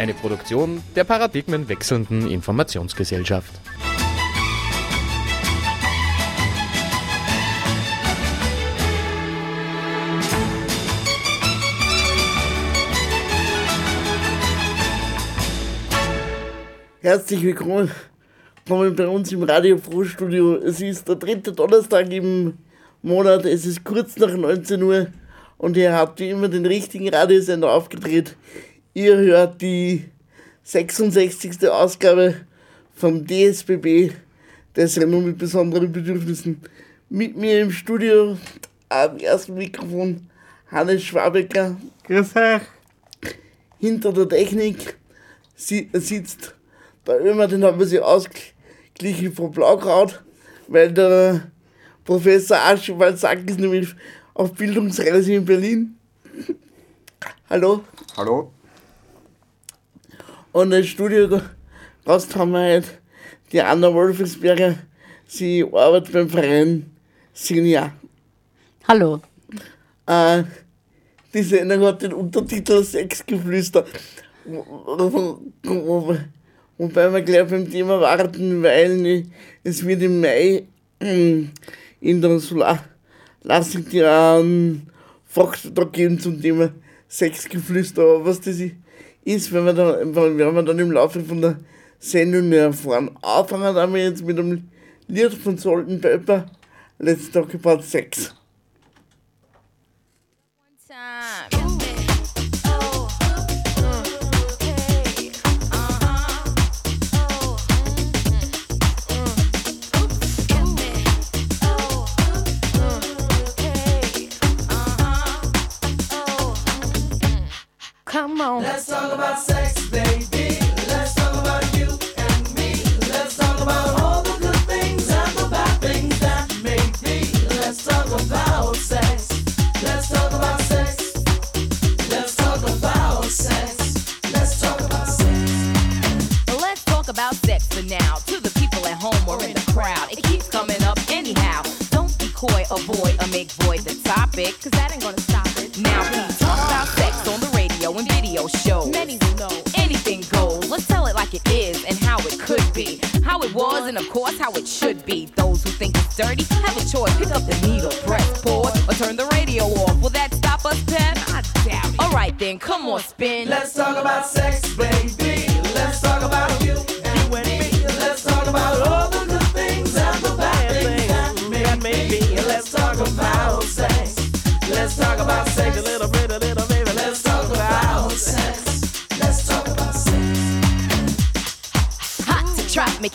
Eine Produktion der paradigmenwechselnden Informationsgesellschaft. Herzlich willkommen bei uns im Radio Frohstudio. Es ist der dritte Donnerstag im Monat, es ist kurz nach 19 Uhr und ihr habt wie immer den richtigen Radiosender aufgedreht. Ihr hört die 66. Ausgabe vom DSBB, der Sendung mit besonderen Bedürfnissen. Mit mir im Studio am ersten Mikrofon Hannes Schwabecker. Grüß euch. Hinter der Technik sitzt der Ömer, den haben wir sich ausgeglichen von Blaukraut, weil der Professor Aschewald sagt, ist nämlich auf Bildungsreise in Berlin. Hallo. Hallo. Und als Studiogast haben wir halt die Anna Wolfensberger. Sie arbeitet beim Verein Signia. Hallo. Äh, die Sendung hat den Untertitel Sexgeflüster. Wobei wir gleich beim Thema warten, weil es wird im Mai in der Solar lassen die einen Fachvortrag geben zum Thema Sexgeflüster. Aber was das ist, wenn wir dann, werden wir dann im Laufe von der Sendung erfahren. Anfangen haben wir jetzt mit einem Lied von Sultan Pepper, Let's Talk About Sex. Come on. Let's talk about sex, baby. Radio shows. Many will know anything goes. Let's tell it like it is and how it could be. How it was and of course how it should be. Those who think it's dirty have a choice. Pick up the needle, press pause, or turn the radio off. Will that stop us, Pep? I doubt it. Alright then, come on, spin. Let's talk about sex, baby.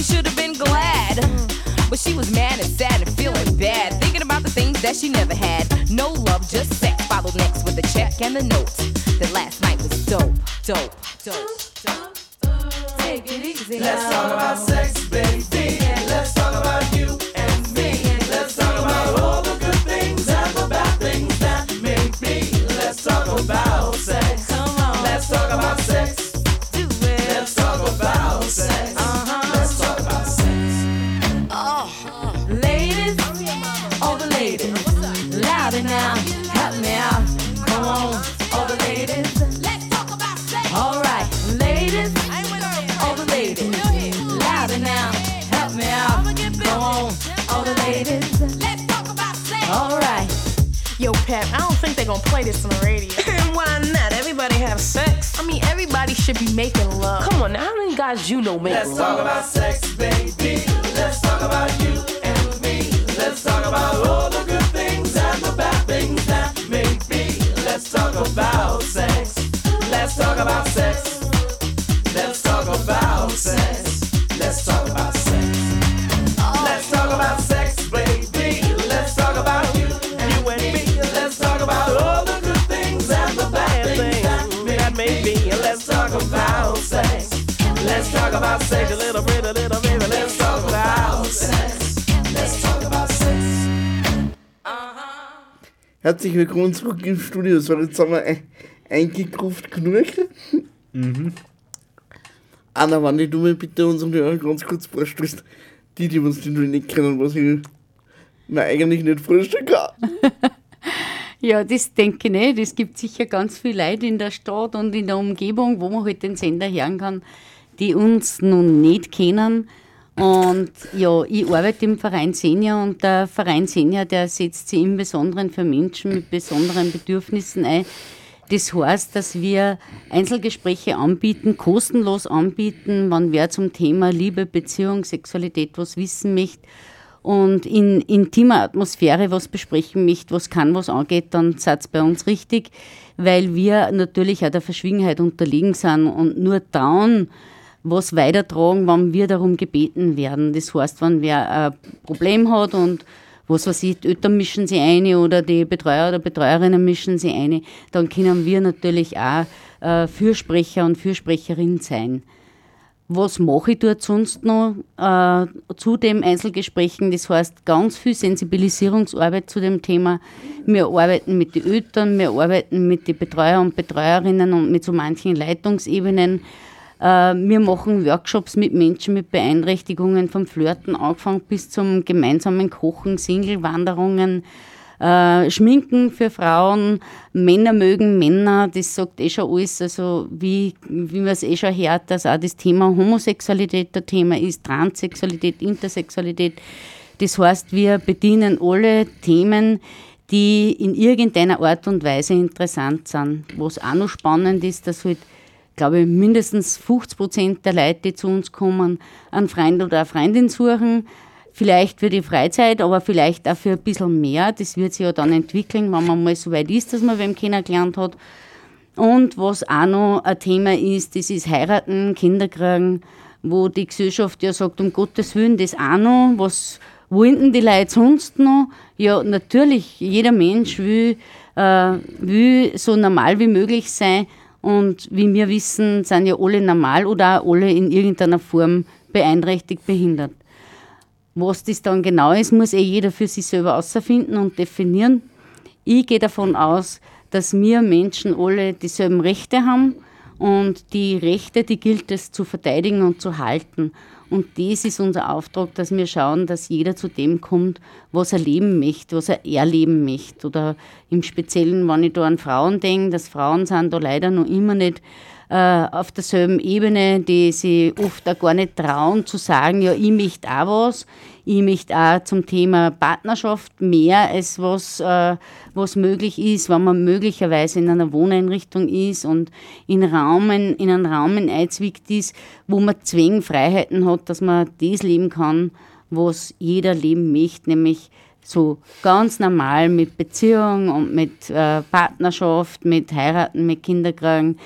she should have been glad. But she was mad and sad and feeling bad, thinking about the things that she never had. No love, just sex. Followed next with a check and a note. That last night was dope, dope, dope, dope. Take it easy. Let's talk about on, all the ladies. Let's talk about sex. All right. Yo, Pep, I don't think they're gonna play this on the radio. Why not? Everybody have sex. I mean, everybody should be making love. Come on, now, how many guys you know make Let's love? talk about sex, baby. Let's talk about you and me. Let's talk about all the good things and the bad things that may be. Let's talk about sex. Let's talk about sex. Let's talk about sex. Let's talk about sex, a little bit, a little baby. Let's talk about sex. Let's talk about sex. Herzlich willkommen zurück im Studio. So, jetzt haben wir ein, eingekruft genug. Mhm. Anna, wenn du mir bitte unseren Hörern ganz kurz vorstellst, die, die uns nicht kennen, was ich mir eigentlich nicht vorstellen kann. Ja, das denke ich nicht. Es gibt sicher ganz viele Leute in der Stadt und in der Umgebung, wo man halt den Sender hören kann, die uns noch nicht kennen. Und ja, ich arbeite im Verein Senior und der Verein Senior, der setzt sich im Besonderen für Menschen mit besonderen Bedürfnissen ein. Das heißt, dass wir Einzelgespräche anbieten, kostenlos anbieten, wenn wer zum Thema Liebe, Beziehung, Sexualität was wissen möchte und in intimer Atmosphäre was besprechen möchte, was kann, was angeht, dann seid bei uns richtig, weil wir natürlich auch der Verschwiegenheit unterliegen sind und nur dann was weitertragen, wenn wir darum gebeten werden. Das heißt, wenn wer ein Problem hat und was weiß ich, die Eltern mischen sie ein oder die Betreuer oder Betreuerinnen mischen sie ein, dann können wir natürlich auch äh, Fürsprecher und Fürsprecherin sein. Was mache ich dort sonst noch äh, zu den Einzelgesprächen? Das heißt, ganz viel Sensibilisierungsarbeit zu dem Thema. Wir arbeiten mit den Eltern, wir arbeiten mit den Betreuer und Betreuerinnen und mit so manchen Leitungsebenen. Äh, wir machen Workshops mit Menschen mit Beeinträchtigungen, vom Flirten angefangen bis zum gemeinsamen Kochen, Single-Wanderungen, äh, Schminken für Frauen, Männer mögen Männer, das sagt eh schon alles, also wie, wie man es eh schon hört, dass auch das Thema Homosexualität der Thema ist, Transsexualität, Intersexualität. Das heißt, wir bedienen alle Themen, die in irgendeiner Art und Weise interessant sind. Was auch noch spannend ist, dass halt, glaube mindestens 50 Prozent der Leute, die zu uns kommen, einen Freund oder eine Freundin suchen. Vielleicht für die Freizeit, aber vielleicht auch für ein bisschen mehr. Das wird sich ja dann entwickeln, wenn man mal so weit ist, dass man wem kennengelernt hat. Und was auch noch ein Thema ist, das ist Heiraten, Kinder kriegen, wo die Gesellschaft ja sagt, um Gottes Willen, das auch noch, was wollen denn die Leute sonst noch? Ja, natürlich, jeder Mensch will, äh, will so normal wie möglich sein und wie wir wissen, sind ja alle normal oder auch alle in irgendeiner Form beeinträchtigt, behindert. Was das dann genau ist, muss eh jeder für sich selber herausfinden und definieren. Ich gehe davon aus, dass wir Menschen alle dieselben Rechte haben und die Rechte, die gilt es zu verteidigen und zu halten. Und das ist unser Auftrag, dass wir schauen, dass jeder zu dem kommt, was er leben möchte, was er erleben möchte. Oder im Speziellen, wenn ich da an Frauen denke, dass Frauen sind da leider noch immer nicht äh, auf derselben Ebene, die sie oft auch gar nicht trauen zu sagen, ja, ich möchte auch was. Ich möchte auch zum Thema Partnerschaft mehr als was, äh, was möglich ist, wenn man möglicherweise in einer Wohneinrichtung ist und in, Raumen, in einen Raum einzwickt ist, wo man Zwingfreiheiten hat, dass man das leben kann, was jeder leben möchte, nämlich so ganz normal mit Beziehung und mit äh, Partnerschaft, mit Heiraten, mit Kinderkriegen,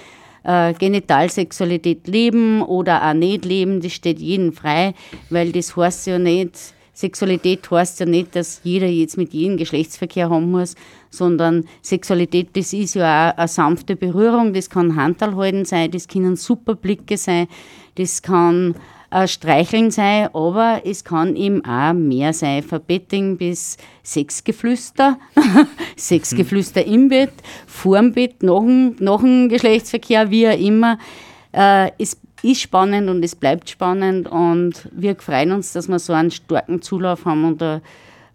äh, Genitalsexualität leben oder auch nicht leben, das steht jedem frei, weil das heißt ja nicht, Sexualität heißt ja nicht, dass jeder jetzt mit jedem Geschlechtsverkehr haben muss, sondern Sexualität, das ist ja auch eine sanfte Berührung, das kann Handalhalten sein, das können super Blicke sein, das kann äh, Streicheln sein, aber es kann eben auch mehr sein, von Betting bis Sexgeflüster, Sexgeflüster im Bett, vorm Bett, nach dem, nach dem Geschlechtsverkehr, wie auch immer. Äh, es ist spannend und es bleibt spannend und wir freuen uns, dass wir so einen starken Zulauf haben und ein,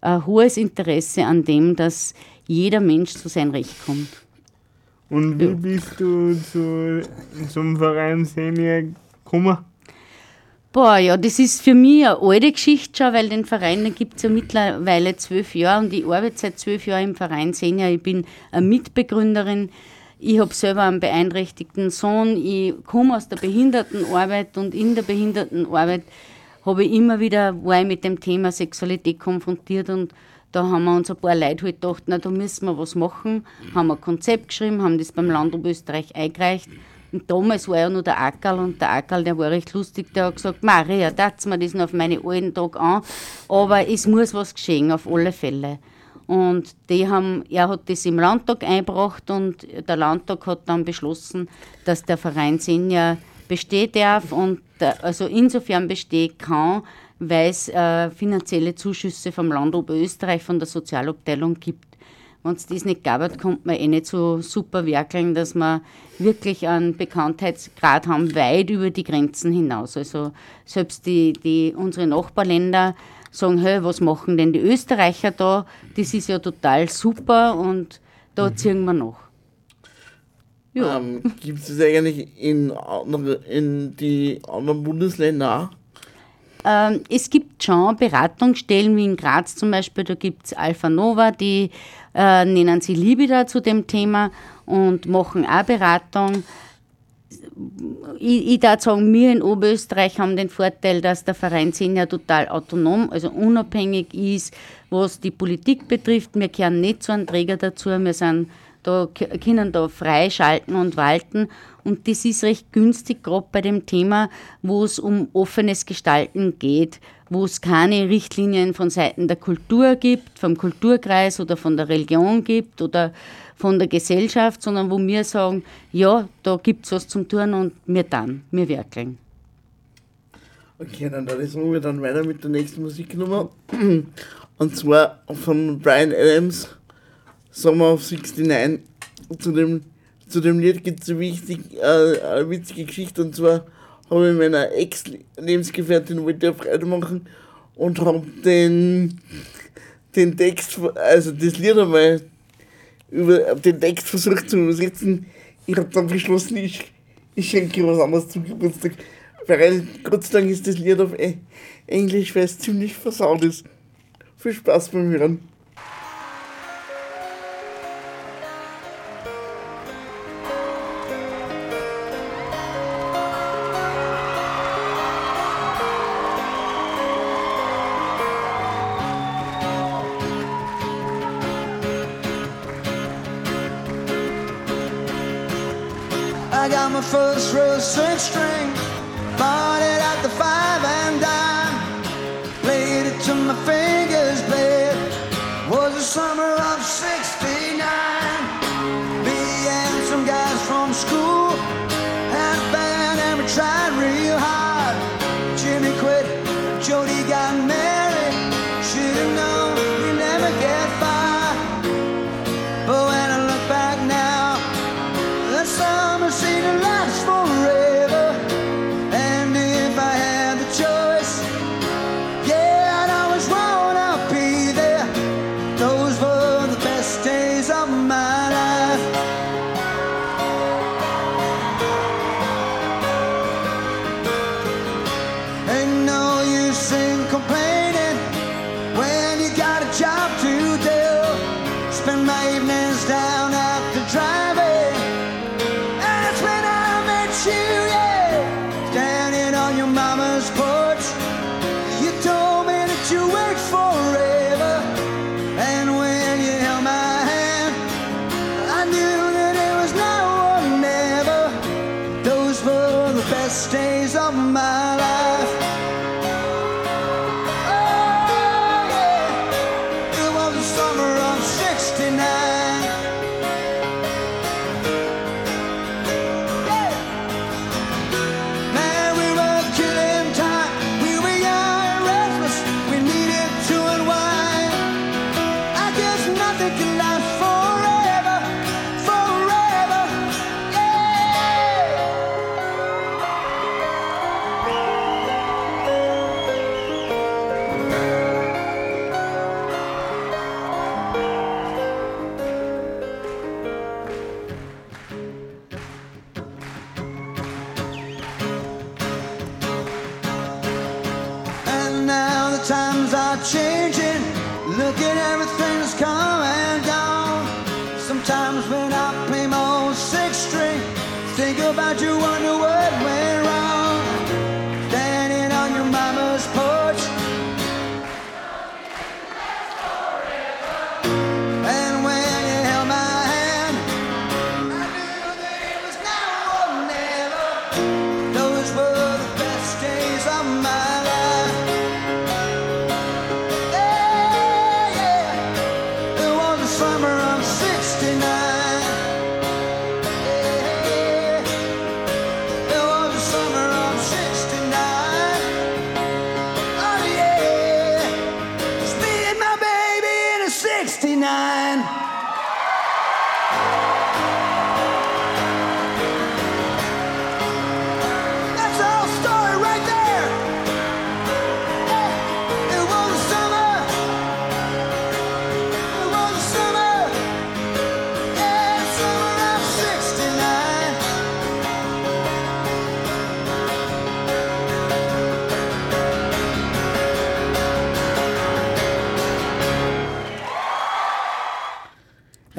ein hohes Interesse an dem, dass jeder Mensch zu seinem Recht kommt. Und wie bist du zu zum Verein Senior gekommen? Boah, ja, das ist für mich eine alte Geschichte schon, weil den Verein gibt es ja mittlerweile zwölf Jahre und ich arbeite seit zwölf Jahren im Verein Senior. Ich bin eine Mitbegründerin. Ich habe selber einen beeinträchtigten Sohn, ich komme aus der Behindertenarbeit und in der Behindertenarbeit habe ich immer wieder, war ich mit dem Thema Sexualität konfrontiert und da haben wir uns ein paar Leute halt gedacht, na, da müssen wir was machen, haben ein Konzept geschrieben, haben das beim Land Oberösterreich eingereicht. Und damals war ja noch der Ackerl und der Ackerl, der war recht lustig, der hat gesagt, Maria, tat's mir das noch auf meine alten Tage an, aber es muss was geschehen, auf alle Fälle. Und die haben, er hat das im Landtag eingebracht und der Landtag hat dann beschlossen, dass der Verein Senior bestehen darf und der, also insofern bestehen kann, weil es äh, finanzielle Zuschüsse vom Land Oberösterreich, von der Sozialabteilung gibt. Wenn es das nicht gab, kommt man eh nicht so super werkeln, dass wir wirklich einen Bekanntheitsgrad haben, weit über die Grenzen hinaus. Also selbst die, die, unsere Nachbarländer sagen, hey, was machen denn die Österreicher da? Das ist ja total super und da ziehen wir noch. Ja. Ähm, Gibt es das eigentlich in, andere, in die anderen Bundesländer auch? Ähm, es gibt schon Beratungsstellen, wie in Graz zum Beispiel, da gibt es Alpha Nova, die äh, nennen sie Libida zu dem Thema und machen auch Beratung. Ich, ich darf sagen, wir in Oberösterreich haben den Vorteil, dass der Verein Senior total autonom, also unabhängig ist, was die Politik betrifft. Wir kehren nicht zu einem Träger dazu, wir sind da, können da frei schalten und walten. Und das ist recht günstig, gerade bei dem Thema, wo es um offenes Gestalten geht, wo es keine Richtlinien von Seiten der Kultur gibt, vom Kulturkreis oder von der Religion gibt oder von der Gesellschaft, sondern wo wir sagen, ja, da gibt es was zum Tun und wir dann, wir werkeln. Okay, dann sagen, wir dann weiter mit der nächsten Musiknummer. Und zwar von Brian Adams, Summer of 69. Zu dem, zu dem Lied gibt es eine, äh, eine witzige Geschichte. Und zwar habe ich meiner Ex-Lebensgefährtin wollte Freude machen und habe den, den Text, also das Lied einmal über den Text versucht zu übersetzen. Ich habe dann beschlossen, ich, ich schenke was anderes zum Geburtstag. Weil Gott sei Dank ist das Lied auf E- Englisch, weil es ziemlich versaut ist. Viel Spaß beim Hören.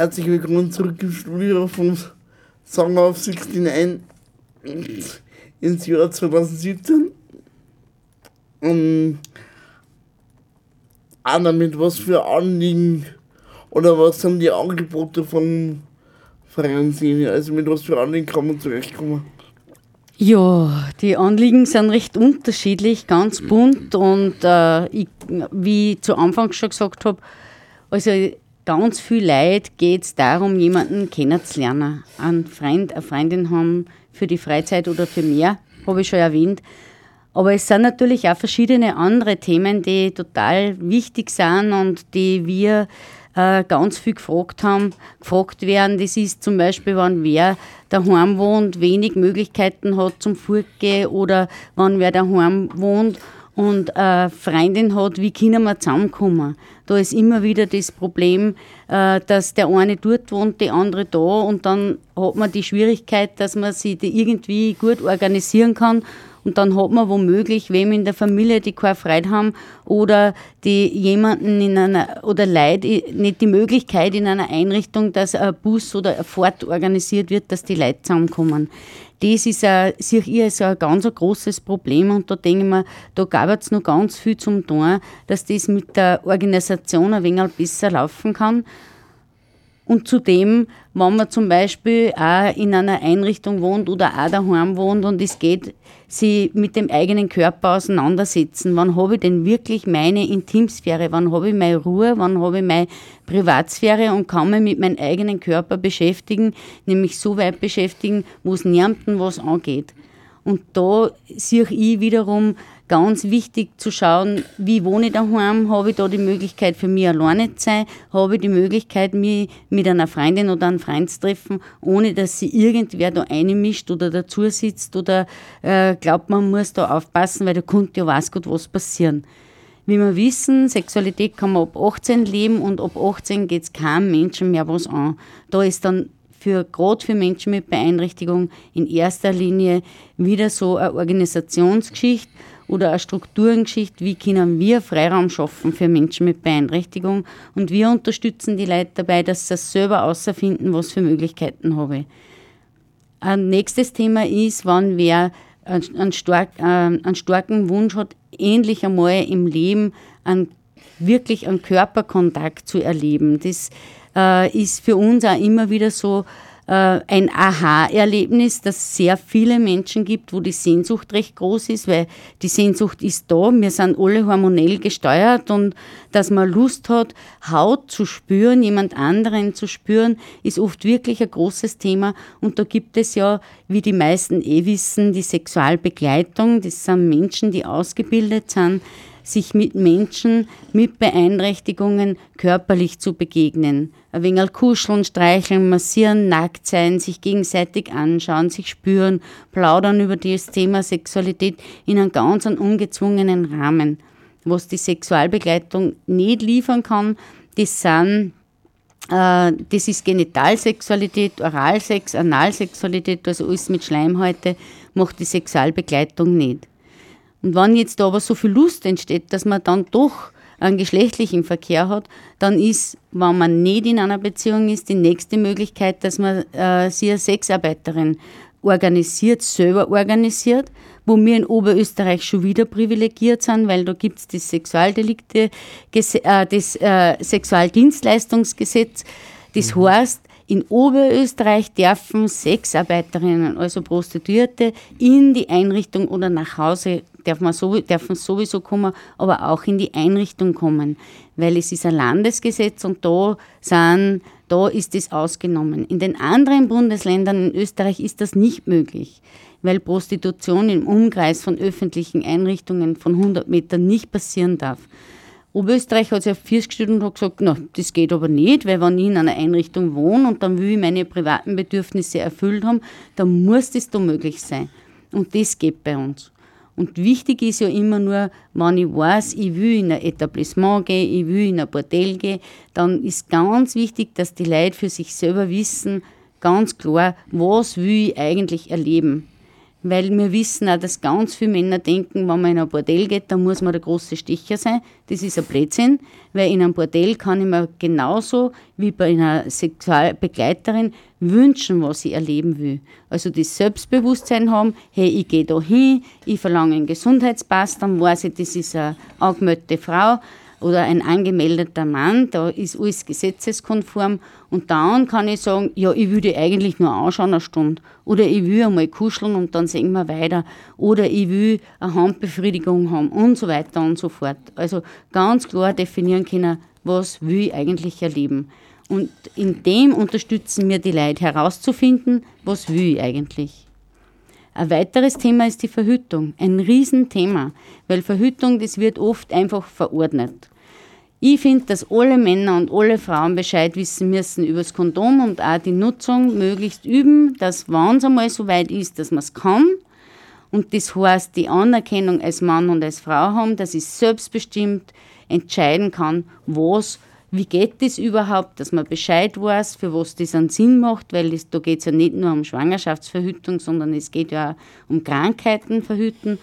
Herzlich willkommen zurück im Studio vom Song of 69 ins Jahr 2017. Um, Anna, mit was für Anliegen oder was sind die Angebote von Senior? Also mit was für Anliegen kann man zurechtkommen? Ja, die Anliegen sind recht unterschiedlich, ganz bunt und äh, ich, wie ich zu Anfang schon gesagt habe, also ganz viel Leid geht es darum, jemanden kennenzulernen, einen Freund, eine Freundin haben für die Freizeit oder für mehr, habe ich schon erwähnt. Aber es sind natürlich auch verschiedene andere Themen, die total wichtig sind und die wir äh, ganz viel gefragt haben, gefragt werden. Das ist zum Beispiel, wenn wer daheim wohnt, wenig Möglichkeiten hat zum Fortgehen oder wenn wer daheim wohnt und eine Freundin hat, wie können wir zusammenkommen? Da ist immer wieder das Problem, äh, dass der eine dort wohnt, die andere da und dann hat man die Schwierigkeit, dass man sich irgendwie gut organisieren kann und dann hat man womöglich wem in der Familie, die keine Freude haben oder die jemanden in einer, oder Leute, nicht die Möglichkeit in einer Einrichtung, dass ein Bus oder eine Fahrt organisiert wird, dass die Leute zusammenkommen. Das ist ein, sehe ich als ein ganz ein großes Problem und da denke ich mir, da gab es noch ganz viel zum tun, dass das mit der Organisation ein wenig besser laufen kann. Und zudem, wenn man zum Beispiel auch in einer Einrichtung wohnt oder auch daheim wohnt und es geht, sie mit dem eigenen Körper auseinandersetzen. Wann habe ich denn wirklich meine Intimsphäre? Wann habe ich meine Ruhe? Wann habe ich meine Privatsphäre und kann mich mit meinem eigenen Körper beschäftigen, nämlich so weit beschäftigen, wo es niemandem was angeht. Und da sehe ich wiederum ganz wichtig zu schauen, wie wohne ich daheim, habe ich da die Möglichkeit für mich alleine zu sein, habe ich die Möglichkeit, mich mit einer Freundin oder einem Freund zu treffen, ohne dass sie irgendwer da einmischt oder dazu sitzt oder äh, glaubt, man muss da aufpassen, weil da könnte ja weiß Gott was passieren. Wie wir wissen, Sexualität kann man ab 18 leben und ab 18 geht es keinem Menschen mehr was an. Da ist dann für gerade für Menschen mit Beeinträchtigung in erster Linie wieder so eine Organisationsgeschichte oder eine Strukturengeschichte, wie können wir Freiraum schaffen für Menschen mit Beeinträchtigung und wir unterstützen die Leute dabei, dass sie selber außerfinden, was für Möglichkeiten habe ich. Ein nächstes Thema ist, wann wer einen, stark, äh, einen starken Wunsch hat, endlich einmal im Leben einen, wirklich einen Körperkontakt zu erleben. Das äh, ist für uns auch immer wieder so ein Aha-Erlebnis, dass sehr viele Menschen gibt, wo die Sehnsucht recht groß ist, weil die Sehnsucht ist da, wir sind alle hormonell gesteuert und dass man Lust hat, Haut zu spüren, jemand anderen zu spüren, ist oft wirklich ein großes Thema. Und da gibt es ja, wie die meisten eh wissen, die Sexualbegleitung, das sind Menschen, die ausgebildet sind, sich mit Menschen mit Beeinträchtigungen körperlich zu begegnen. Ein wenig kuscheln, streicheln, massieren, nackt sein, sich gegenseitig anschauen, sich spüren, plaudern über das Thema Sexualität in einem ganz ungezwungenen Rahmen. Was die Sexualbegleitung nicht liefern kann, das sind äh, das ist Genitalsexualität, Oralsex, Analsexualität, also alles mit Schleimhäute, macht die Sexualbegleitung nicht. Und wenn jetzt da aber so viel Lust entsteht, dass man dann doch einen geschlechtlichen Verkehr hat, dann ist, wenn man nicht in einer Beziehung ist, die nächste Möglichkeit, dass man äh, sie als Sexarbeiterin organisiert, selber organisiert, wo wir in Oberösterreich schon wieder privilegiert sind, weil da gibt es das Sexualdelikte, äh, das äh, Sexualdienstleistungsgesetz. Das mhm. heißt, in Oberösterreich dürfen Sexarbeiterinnen, also Prostituierte, in die Einrichtung oder nach Hause dürfen sowieso kommen, aber auch in die Einrichtung kommen, weil es ist ein Landesgesetz und da sind, da ist es ausgenommen. In den anderen Bundesländern in Österreich ist das nicht möglich, weil Prostitution im Umkreis von öffentlichen Einrichtungen von 100 Metern nicht passieren darf. Oberösterreich hat sich auf Viers gestellt und hat gesagt, na, das geht aber nicht, weil wenn ich in einer Einrichtung wohne und dann will ich meine privaten Bedürfnisse erfüllt haben, dann muss das da möglich sein. Und das geht bei uns. Und wichtig ist ja immer nur, wenn ich weiß, ich will in ein Etablissement gehen, ich will in ein Bordell gehen, dann ist ganz wichtig, dass die Leute für sich selber wissen, ganz klar, was will ich eigentlich erleben. Weil wir wissen auch, dass ganz viele Männer denken, wenn man in ein Bordell geht, dann muss man der große Sticher sein. Das ist ein Blödsinn, weil in einem Bordell kann ich mir genauso wie bei einer Sexualbegleiterin wünschen, was ich erleben will. Also das Selbstbewusstsein haben, hey, ich gehe da hin, ich verlange einen Gesundheitspass, dann weiß ich, das ist eine angemeldete Frau oder ein angemeldeter Mann, da ist alles gesetzeskonform und dann kann ich sagen, ja, ich würde eigentlich nur anschauen eine Stunde oder ich will einmal kuscheln und dann sehen wir weiter oder ich will eine Handbefriedigung haben und so weiter und so fort. Also ganz klar definieren können, was will ich eigentlich erleben. Und in dem unterstützen wir die Leute herauszufinden, was will ich eigentlich. Ein weiteres Thema ist die Verhütung. Ein Riesenthema, weil Verhütung, das wird oft einfach verordnet. Ich finde, dass alle Männer und alle Frauen Bescheid wissen müssen über das Kondom und auch die Nutzung möglichst üben, dass wenn es einmal so weit ist, dass man es kann, und das heißt, die Anerkennung als Mann und als Frau haben, dass ich selbstbestimmt entscheiden kann, was, wie geht das überhaupt, dass man Bescheid weiß, für was das einen Sinn macht, weil das, da geht es ja nicht nur um Schwangerschaftsverhütung, sondern es geht ja auch um Krankheiten verhüten.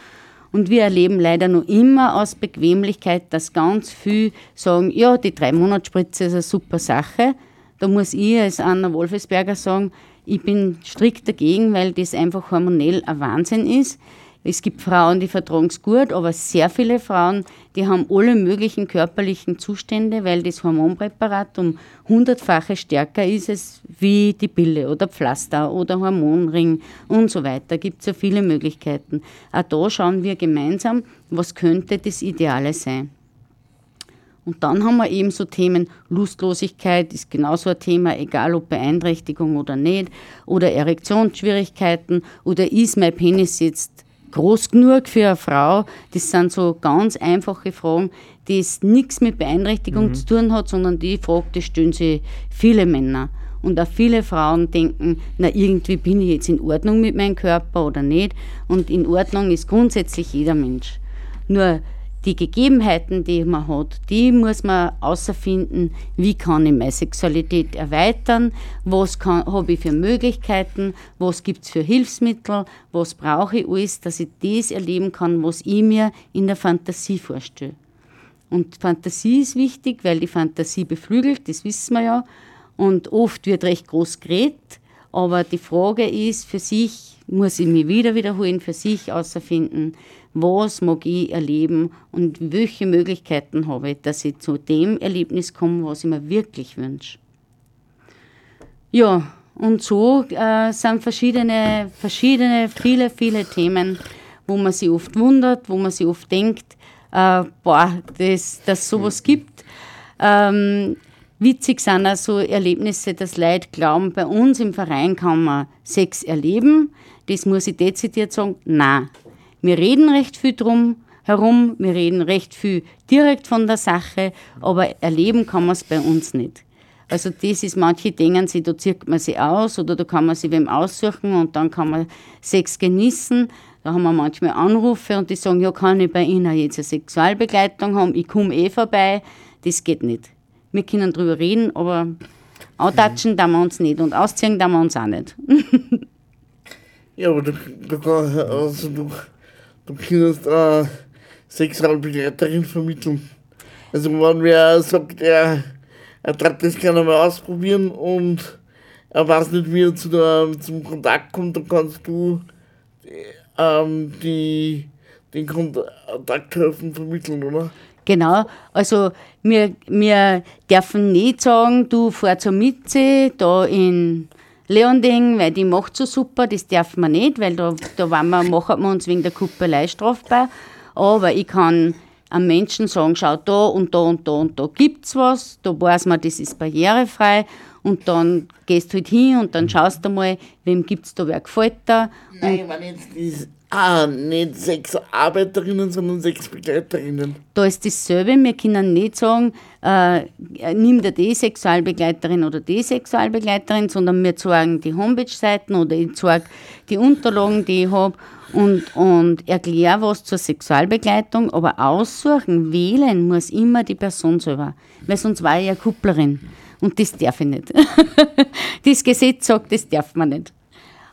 Und wir erleben leider noch immer aus Bequemlichkeit, dass ganz viel sagen, ja, die drei Monatsspritze ist eine super Sache. Da muss ich als Anna Wolfesberger sagen, ich bin strikt dagegen, weil das einfach hormonell ein Wahnsinn ist. Es gibt Frauen, die vertragen es gut, aber sehr viele Frauen, die haben alle möglichen körperlichen Zustände, weil das Hormonpräparat um hundertfache stärker ist es wie die Pille oder Pflaster oder Hormonring und so weiter. Gibt es ja viele Möglichkeiten. Auch da schauen wir gemeinsam, was könnte das Ideale sein. Und dann haben wir eben so Themen, Lustlosigkeit ist genauso ein Thema, egal ob Beeinträchtigung oder nicht, oder Erektionsschwierigkeiten, oder ist mein Penis jetzt groß genug für eine Frau? Das sind so ganz einfache Fragen, die es nichts mit Beeinträchtigung zu tun hat, sondern die Frage, die stellen sich viele Männer. Und auch viele Frauen denken, na irgendwie bin ich jetzt in Ordnung mit meinem Körper oder nicht. Und in Ordnung ist grundsätzlich jeder Mensch. Nur die Gegebenheiten, die man hat, die muss man außerfinden, wie kann ich meine Sexualität erweitern, was habe ich für Möglichkeiten, was gibt es für Hilfsmittel, was brauche ich alles, dass ich das erleben kann, was ich mir in der Fantasie vorstelle. Und Fantasie ist wichtig, weil die Fantasie beflügelt, das wissen wir ja. Und oft wird recht groß geredet, aber die Frage ist für sich, muss ich mich wieder wiederholen, für sich außerfinden, was mag ich erleben und welche Möglichkeiten habe ich, dass ich zu dem Erlebnis komme, was ich mir wirklich wünsche. Ja, und so äh, sind verschiedene, verschiedene, viele, viele Themen, wo man sich oft wundert, wo man sich oft denkt, äh, boah, dass das sowas gibt. Ähm, witzig sind auch so Erlebnisse, dass Leute glauben, bei uns im Verein kann man Sex erleben. Das muss ich dezidiert sagen, nein. Wir reden recht viel drum herum, wir reden recht viel direkt von der Sache, aber erleben kann man es bei uns nicht. Also das ist, manche denken sich, da zieht man sie aus oder da kann man sich wem aussuchen und dann kann man Sex genießen. Da haben wir manchmal Anrufe und die sagen, ja, kann ich bei Ihnen jetzt eine Sexualbegleitung haben, ich komme eh vorbei. Das geht nicht. Wir können drüber reden, aber antatschen da wir uns nicht und ausziehen da wir uns auch nicht. Ja, aber du, du, also du, du kannst äh, Sexualbegleiterin vermitteln. Also wenn wer sagt, er, er darf das gerne mal ausprobieren und er weiß nicht, wie er zu der, zum Kontakt kommt, dann kannst du ähm, die, den Kontakthilfen vermitteln, oder? Genau, also wir, wir dürfen nicht sagen, du fahr zur Mitze da in Leonding, weil die macht so super, das dürfen wir nicht, weil da, da waren wir, machen wir uns wegen der Kuppelei strafbar. Aber ich kann einem Menschen sagen, schau da und da und da und da gibt's was, da weiß man, das ist barrierefrei und dann gehst du halt hin und dann schaust du mal, wem gibt's da, wer gefällt da. Nein, meine jetzt diese, ah, nicht Sexarbeiterinnen, sondern Sexbegleiterinnen. Da ist dasselbe, wir können nicht sagen, äh, nimm dir die Sexualbegleiterin oder die Sexualbegleiterin, sondern wir zeigen die Homepage-Seiten oder ich zeige die Unterlagen, die ich habe und, und erkläre was zur Sexualbegleitung, aber aussuchen, wählen muss immer die Person selber, weil sonst war ich ja Kupplerin und das darf ich nicht. das Gesetz sagt, das darf man nicht.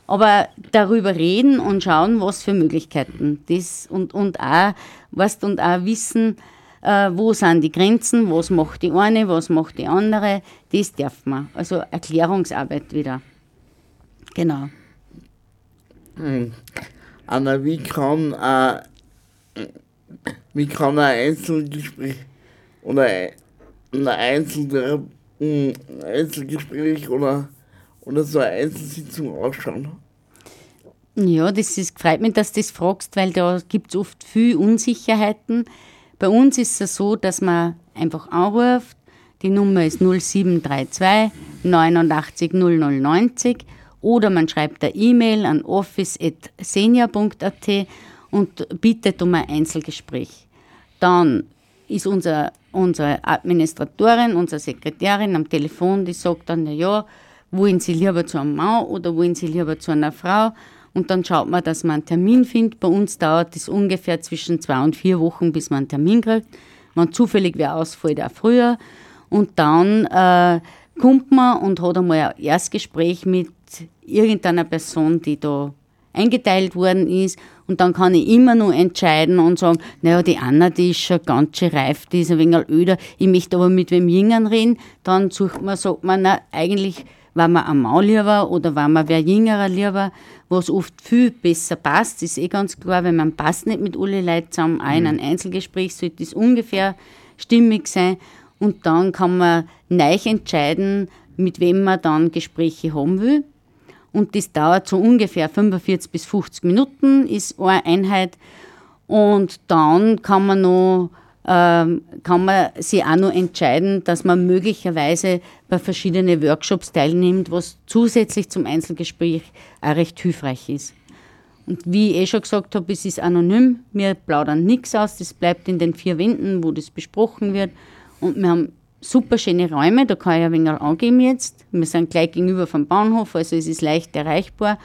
Aber darüber reden und schauen, was für Möglichkeiten. Das und, und auch, weißt, und auch wissen, äh, wo sind die Grenzen, was macht die eine, was macht die andere, das darf man. Also Erklärungsarbeit wieder. Genau. Anna, wie kann ein, wie kann ein Einzelgespräch oder ein Einzelgespräch oder, oder so eine Einzelsitzung ausschauen? Ja, das ist, freut mich, dass du das fragst, weil da gibt es oft viel Unsicherheiten. Bei uns ist es so, dass man einfach anruft, die Nummer ist 0732 89 0090 oder man schreibt eine E-Mail an office.senior.at und bittet um ein Einzelgespräch. Dann ist unser, unsere Administratorin, unsere Sekretärin am Telefon, die sagt dann, na ja, wollen Sie lieber zu einem Mann oder wollen Sie lieber zu einer Frau? Und dann schaut man, dass man einen Termin findet. Bei uns dauert es ungefähr zwischen zwei und vier Wochen, bis man einen Termin kriegt. Wenn zufällig wer ausfällt, auch früher. Und dann äh, kommt man und hat einmal ein Erstgespräch mit irgendeiner Person, die da eingeteilt worden ist. Und dann kann ich immer nur entscheiden und sagen, naja, die Anna, die ist schon ganz schön reif, die ist ein wenig öder, ich möchte aber mit wem Jüngern reden. Dann sucht man, sagt man, na, eigentlich war man ein Mann lieber oder war man wer Jüngerer lieber, was oft viel besser passt, ist eh ganz klar, wenn man passt nicht mit alle Leuten zusammen, auch in einem Einzelgespräch sollte es ungefähr stimmig sein und dann kann man neu entscheiden, mit wem man dann Gespräche haben will. Und das dauert so ungefähr 45 bis 50 Minuten, ist eine Einheit. Und dann kann man noch kann man sich auch noch entscheiden, dass man möglicherweise bei verschiedenen Workshops teilnimmt, was zusätzlich zum Einzelgespräch auch recht hilfreich ist. Und wie ich eh schon gesagt habe, es ist anonym, wir plaudern nichts aus, das bleibt in den vier Wänden, wo das besprochen wird. Und wir haben super schöne Räume, da kann ich ein wenig angeben jetzt. Wir sind gleich gegenüber vom Bahnhof, also es ist leicht erreichbar.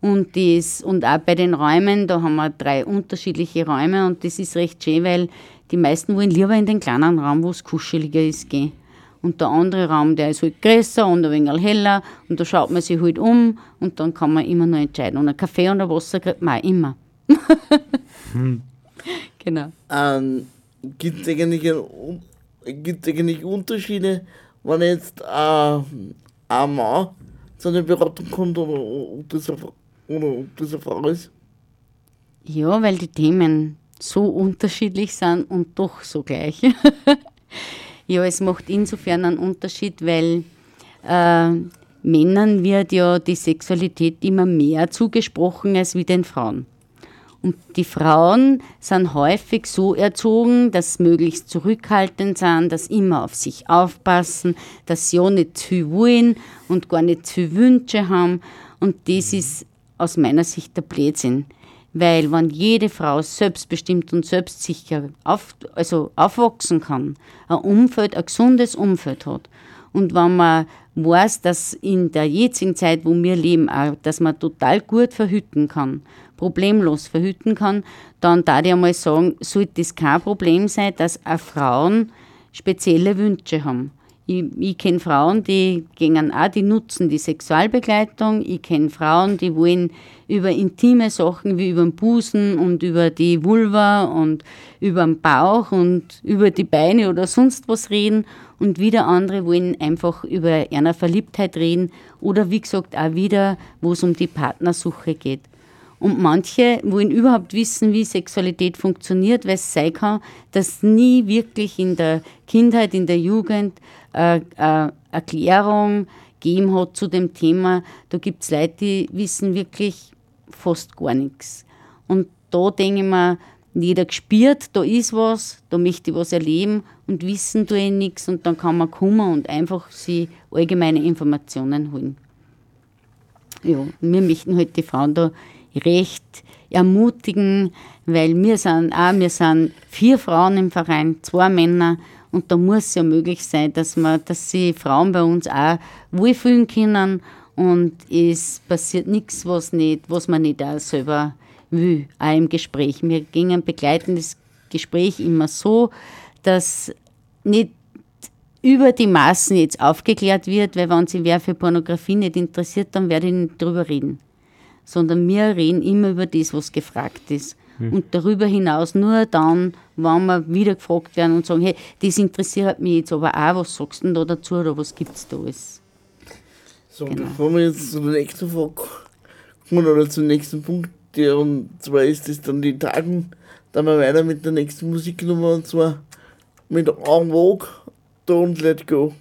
Und, das, und auch bei den Räumen, da haben wir drei unterschiedliche Räume und das ist recht schön, weil die meisten wollen lieber in den kleinen Raum, wo es kuscheliger ist, gehen. Und der andere Raum, der ist halt größer und ein wenig heller und da schaut man sich halt um und dann kann man immer noch entscheiden. Und ein Kaffee und ein Wasser kriegt man auch immer. Genau. Ähm, Gibt es eigentlich, eigentlich Unterschiede, wenn jetzt äh, ein Mann zu einer Beratung kommt oder ob das eine, Fra- oder ob das eine Frau ist? Ja, weil die Themen so unterschiedlich sind und doch so gleich. ja, es macht insofern einen Unterschied, weil äh, Männern wird ja die Sexualität immer mehr zugesprochen als wie den Frauen. Und die Frauen sind häufig so erzogen, dass sie möglichst zurückhaltend sind, dass sie immer auf sich aufpassen, dass sie ja nicht zu wollen und gar nicht zu Wünsche haben. Und das ist aus meiner Sicht der Blödsinn. Weil wenn jede Frau selbstbestimmt und selbstsicher auf, also aufwachsen kann, ein Umfeld, ein gesundes Umfeld hat und wenn man weiß, dass in der jetzigen Zeit, wo wir leben, auch, dass man total gut verhüten kann, problemlos verhüten kann, dann da ich einmal sagen, sollte das kein Problem sein, dass auch Frauen spezielle Wünsche haben. Ich, ich kenne Frauen, die gehen auch, die nutzen die Sexualbegleitung. Ich kenne Frauen, die wollen über intime Sachen wie über den Busen und über die Vulva und über den Bauch und über die Beine oder sonst was reden. Und wieder andere wollen einfach über eine Verliebtheit reden oder wie gesagt auch wieder, wo es um die Partnersuche geht. Und manche wollen überhaupt wissen, wie Sexualität funktioniert, weil es sein kann, dass nie wirklich in der Kindheit, in der Jugend äh, äh, Erklärung gegeben hat zu dem Thema. Da gibt es Leute, die wissen wirklich fast gar nichts. Und da denke ich mir, jeder gespürt, da ist was, da möchte ich was erleben und wissen tue ich nichts und dann kann man kommen und einfach sie allgemeine Informationen holen. Ja, wir möchten halt die Frauen da recht ermutigen, weil wir sind auch, wir sind vier Frauen im Verein, zwei Männer und da muss es ja möglich sein, dass man, dass sie Frauen bei uns auch wohlfühlen können und es passiert nichts, was nicht, was man nicht auch selber will, auch im Gespräch. Wir gingen begleiten das Gespräch immer so, dass nicht über die Maßen jetzt aufgeklärt wird, weil wenn sich wer für Pornografie nicht interessiert, dann werde ich nicht drüber reden. sondern wir reden immer über das, was gefragt ist. Und darüber hinaus nur dann, wenn wir wieder gefragt werden und sagen, hey, das interessiert mich jetzt aber auch, was sagst du denn da dazu oder was gibt es da alles? So, Genau. bevor wir jetzt zu der nächsten Frage kommen oder zum nächsten Punkt, der und zwar ist es dann die Tagen, dann wir weiter mit der nächsten Musiknummer und zwar mit En Vogue, Don't Let Go.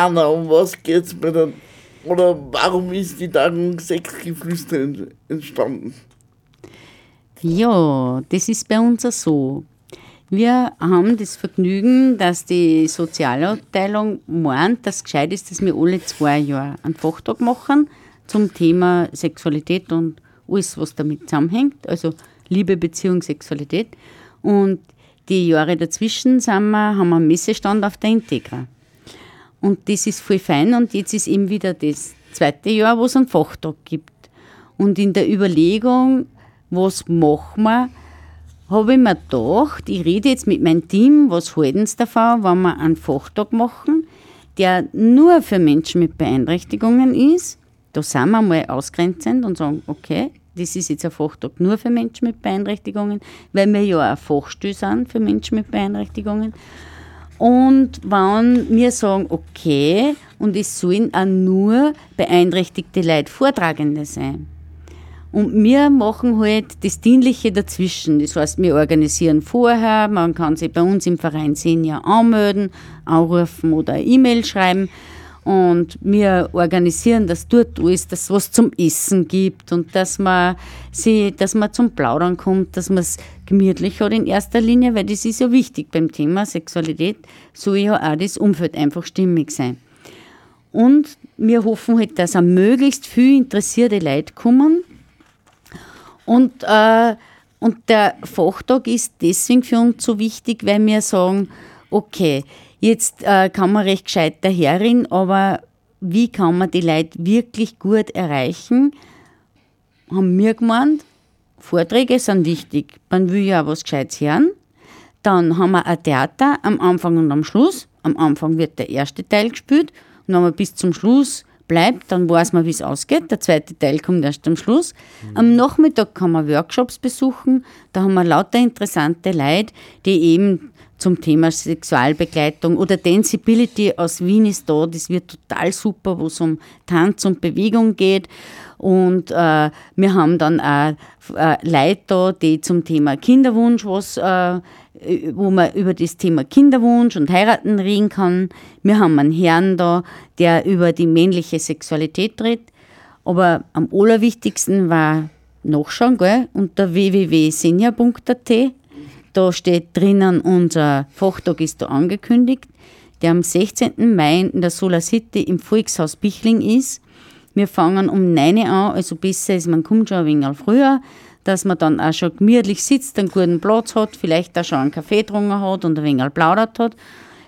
Anna, um was geht's bei der, oder warum ist die Tagung Sexgeflüster ent- entstanden? Ja, das ist bei uns so. Wir haben das Vergnügen, dass die Sozialabteilung meint, dass es gescheit ist, dass wir alle zwei Jahre einen Fachtag machen zum Thema Sexualität und alles, was damit zusammenhängt, also Liebe, Beziehung, Sexualität. Und die Jahre dazwischen sind wir, haben wir einen Messestand auf der Integra. Und das ist voll fein und jetzt ist eben wieder das zweite Jahr, wo es einen Fachtag gibt. Und in der Überlegung, was machen wir, habe ich mir gedacht, ich rede jetzt mit meinem Team, was halten sie davon, wenn wir einen Fachtag machen, der nur für Menschen mit Beeinträchtigungen ist. Da sind wir mal ausgrenzend und sagen, okay, das ist jetzt ein Fachtag nur für Menschen mit Beeinträchtigungen, weil wir ja ein Fachstelle sind für Menschen mit Beeinträchtigungen. Und wenn wir sagen, okay, und es sollen auch nur beeinträchtigte Leute Vortragende sein. Und wir machen halt das Dienliche dazwischen. Das heißt, wir organisieren vorher, man kann sich bei uns im Verein Senior anmelden, anrufen oder E-Mail schreiben. Und wir organisieren das dort alles, dass es was zum Essen gibt und dass man, sie, dass man zum Plaudern kommt, dass man es gemütlich hat in erster Linie, weil das ist ja wichtig beim Thema Sexualität, soll ja auch das Umfeld einfach stimmig sein. Und wir hoffen halt, dass auch möglichst viele interessierte Leute kommen, und, äh, und der Fachtag ist deswegen für uns so wichtig, weil wir sagen, okay, jetzt äh, kann man recht gescheit daherreden, aber wie kann man die Leute wirklich gut erreichen? Haben wir gemeint, Vorträge sind wichtig. Man will ja auch was Gescheites hören. Dann haben wir ein Theater am Anfang und am Schluss. Am Anfang wird der erste Teil gespielt und wenn man bis zum Schluss bleibt, dann weiß man, wie es ausgeht. Der zweite Teil kommt erst am Schluss. Am Nachmittag kann man Workshops besuchen. Da haben wir lauter interessante Leute, die eben zum Thema Sexualbegleitung oder Danceability aus Wien ist da. Das wird total super, wo es um Tanz und Bewegung geht. Und äh, wir haben dann auch äh, Leute da, die zum Thema Kinderwunsch was äh, wo man über das Thema Kinderwunsch und Heiraten reden kann. Wir haben einen Herrn da, der über die männliche Sexualität redet. Aber am allerwichtigsten war nachschauen, gell, unter www.senior.at. Da steht drinnen, unser Fachtag ist da angekündigt, der am 16. Mai in der Solar City im Volkshaus Bichling ist. Wir fangen um 9 Uhr an, also besser ist, man kommt schon ein wenig früher dass man dann auch schon gemütlich sitzt, einen guten Platz hat, vielleicht auch schon einen Kaffee getrunken hat und ein wenig plaudert hat.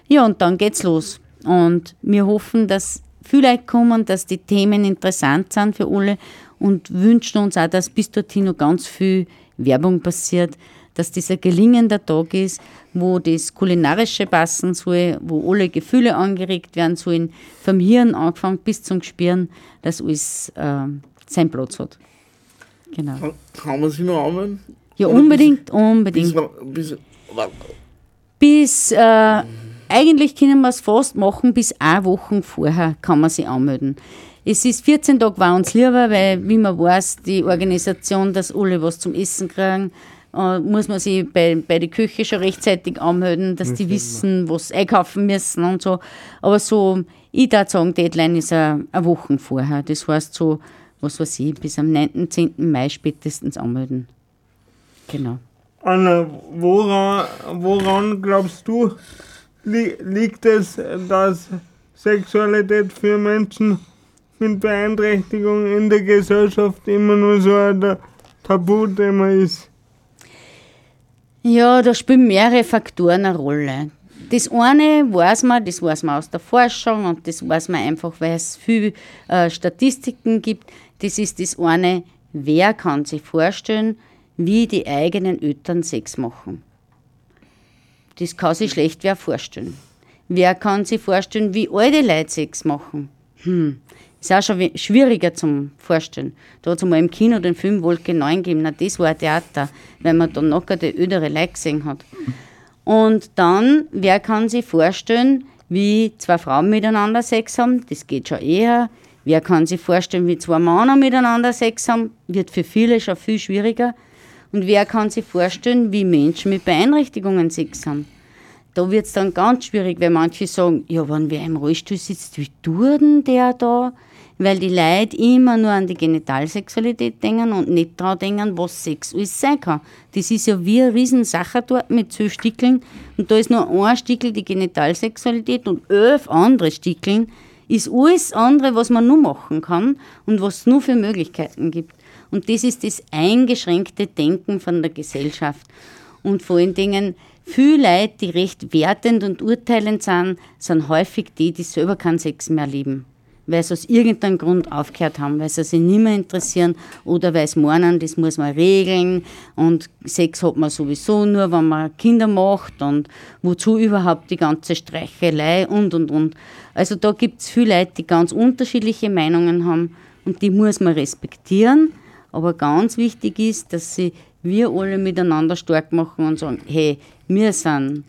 Ja, und dann geht's los. Und wir hoffen, dass viele Leute kommen, dass die Themen interessant sind für alle und wünschen uns auch, dass bis dorthin noch ganz viel Werbung passiert, dass dieser gelingender Tag ist, wo das Kulinarische passen soll, wo alle Gefühle angeregt werden sollen, vom Hirn angefangen bis zum Gespüren, dass alles äh, seinen Platz hat. Genau. Kann, kann man sich noch anmelden? Ja, Oder unbedingt, Bis, unbedingt. bis, bis, äh, eigentlich können wir es fast machen, bis eine Woche vorher kann man sich anmelden. Es ist 14 Tage war uns lieber, weil, wie man weiß, die Organisation, dass alle was zum Essen kriegen, äh, muss man sich bei, bei der Küche schon rechtzeitig anmelden, dass die wissen, was sie einkaufen müssen und so. Aber so, ich würde sagen, Deadline ist eine, eine Woche vorher. Das heißt so, was weiß ich, bis am 9., 10. Mai spätestens anmelden. Genau. Anna, woran, woran glaubst du, li liegt es, dass Sexualität für Menschen mit Beeinträchtigung in der Gesellschaft immer nur so ein Tabuthema ist? Ja, da spielen mehrere Faktoren eine Rolle. Das eine weiß man, das weiß man aus der Forschung und das weiß man einfach, weil es viele äh, Statistiken gibt. Das ist das eine, wer kann sich vorstellen, wie die eigenen Eltern Sex machen. Das kann sich schlecht wer vorstellen. Wer kann sich vorstellen, wie alte Leute Sex machen? Hm. Ist auch schon schwieriger zum Vorstellen. Da hat es mal im Kino den Film Wolke 9 gegeben. Na, das war ein Theater, weil man da nachher die ältere Leute gesehen hat. Und dann, wer kann sich vorstellen, wie zwei Frauen miteinander Sex haben? Das geht schon eher. Wer kann sich vorstellen, wie zwei Männer miteinander Sex haben? Wird für viele schon viel schwieriger. Und wer kann sich vorstellen, wie Menschen mit Beeinträchtigungen Sex haben? Da wird es dann ganz schwierig, weil manche sagen, ja, wenn wer im Rollstuhl sitzt, wie tut denn der da? Weil die Leute immer nur an die Genitalsexualität denken und nicht daran denken, was Sex alles sein kann. Das ist ja wie eine Riesensache dort mit zwölf Stickeln und da ist nur ein Stickel die Genitalsexualität und elf andere Stickeln ist alles andere, was man nur machen kann und was es nur für Möglichkeiten gibt. Und das ist das eingeschränkte Denken von der Gesellschaft. Und vor allen Dingen, viele Leute, die recht wertend und urteilend sind, sind häufig die, die selber keinen Sex mehr lieben. Weil sie aus irgendeinem Grund aufgehört haben, weil sie sich nicht mehr interessieren oder weil sie meinen, das muss man regeln und Sex hat man sowieso nur, wenn man Kinder macht und wozu überhaupt die ganze Streichelei und und und. Also da gibt es viele Leute, die ganz unterschiedliche Meinungen haben und die muss man respektieren. Aber ganz wichtig ist, dass sie wir alle miteinander stark machen und sagen, hey, wir sind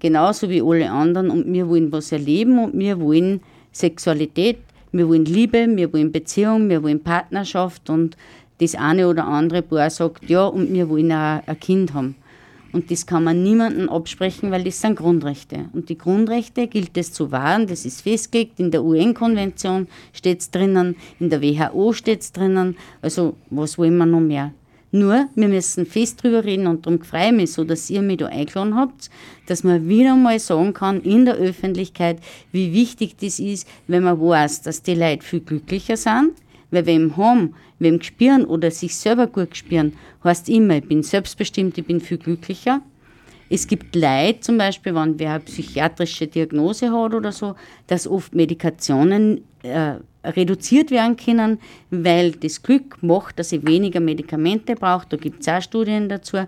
genauso wie alle anderen und wir wollen was erleben und wir wollen Sexualität, wir wollen Liebe, wir wollen Beziehung, wir wollen Partnerschaft und das eine oder andere Paar sagt ja und wir wollen auch ein Kind haben. Und das kann man niemandem absprechen, weil das sind Grundrechte. Und die Grundrechte gilt es zu wahren, das ist festgelegt, in der UN-Konvention steht es drinnen, in der WHO steht es drinnen, also was wollen wir noch mehr? Nur, wir müssen fest drüber reden und darum freue ich mich so, dass ihr mich da eingeladen habt, dass man wieder mal sagen kann in der Öffentlichkeit, wie wichtig das ist, wenn man weiß, dass die Leute viel glücklicher sind, weil wem haben, wem spüren oder sich selber gut spüren, heißt immer, ich bin selbstbestimmt, ich bin viel glücklicher. Es gibt Leid, zum Beispiel, wenn wer eine psychiatrische Diagnose hat oder so, dass oft Medikationen äh, reduziert werden können, weil das Glück macht, dass ich weniger Medikamente brauche. Da gibt es auch Studien dazu.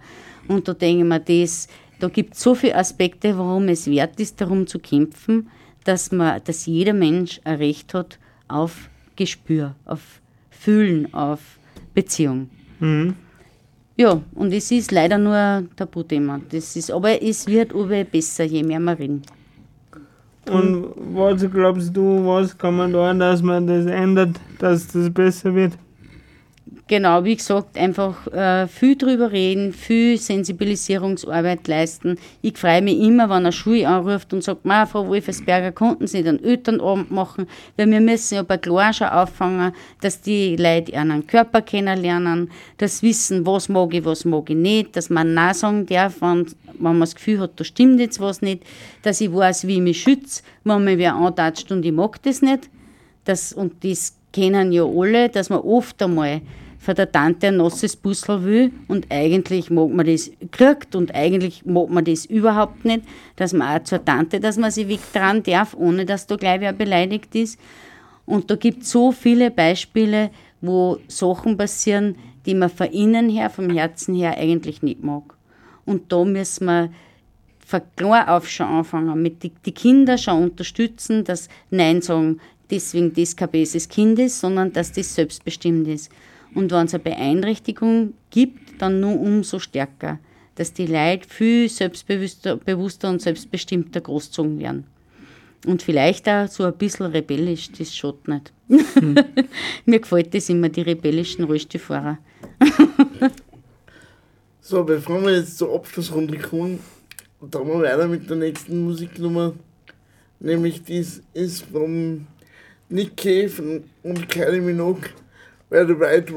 Und da denke ich mir, das, da gibt es so viele Aspekte, warum es wert ist, darum zu kämpfen, dass, man, dass jeder Mensch ein Recht hat auf Gespür, auf Fühlen, auf Beziehung. Ja, und es ist leider nur ein Tabuthema. Das ist, aber es wird besser, je mehr wir reden. Und was glaubst du, was kann man da, dass man das ändert, dass das besser wird? Genau, wie gesagt, einfach äh, viel drüber reden, viel Sensibilisierungsarbeit leisten. Ich freue mich immer, wenn eine Schule anruft und sagt, Frau Wolfersberger, konnten Sie den Elternabend machen? Weil wir müssen ja bei Klar schon auffangen, dass die Leute ihren Körper kennenlernen, das wissen, was mag ich, was mag ich nicht, dass man Nein sagen darf, wenn, wenn man das Gefühl hat, da stimmt jetzt was nicht, dass ich weiß, wie ich mich schütze, wenn mir wer antatscht und ich mag das nicht. Das, und das kennen ja alle, dass man oft einmal von der Tante ein nasses Bussel will und eigentlich mag man das kriegt und eigentlich mag man das überhaupt nicht, dass man auch zur Tante, dass man sich wegtragen darf, ohne dass da gleich wer beleidigt ist. Und da gibt es so viele Beispiele, wo Sachen passieren, die man von innen her, vom Herzen her eigentlich nicht mag. Und da müssen wir von klein auf schon anfangen, mit die, die Kinder schon unterstützen, dass Nein sagen, deswegen das kein böses Kind ist, sondern dass das selbstbestimmt ist. Und wenn es eine Beeinträchtigung gibt, dann nur umso stärker, dass die Leute viel selbstbewusster bewusster und selbstbestimmter großgezogen werden. Und vielleicht auch so ein bisschen rebellisch, das schaut nicht. Mir gefällt das immer, die rebellischen Rollstuhlfahrer. So, bevor wir jetzt zur Abschlussrunde kommen, dann wir weiter mit der nächsten Musiknummer. Nämlich dies ist von Nick Cave und Kylie Minogue, Where the White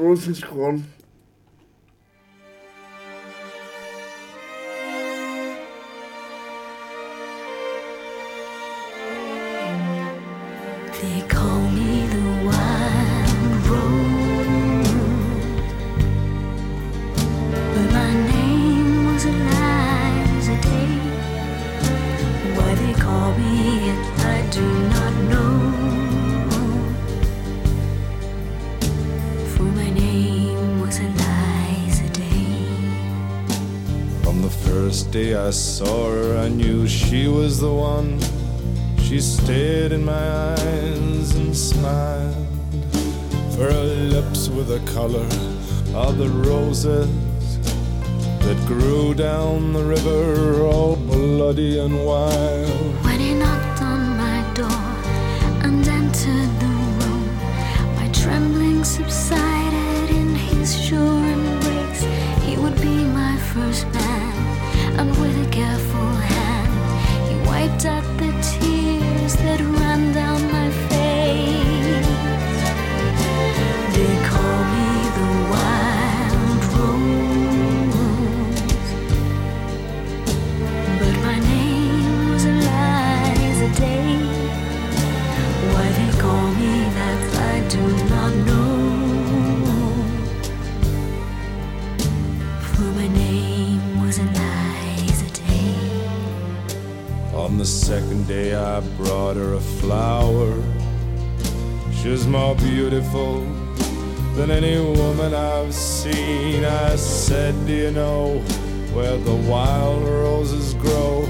that grew down the river, all bloody and wild. Her a flower. She's more beautiful than any woman I've seen. I said, Do you know where the wild roses grow?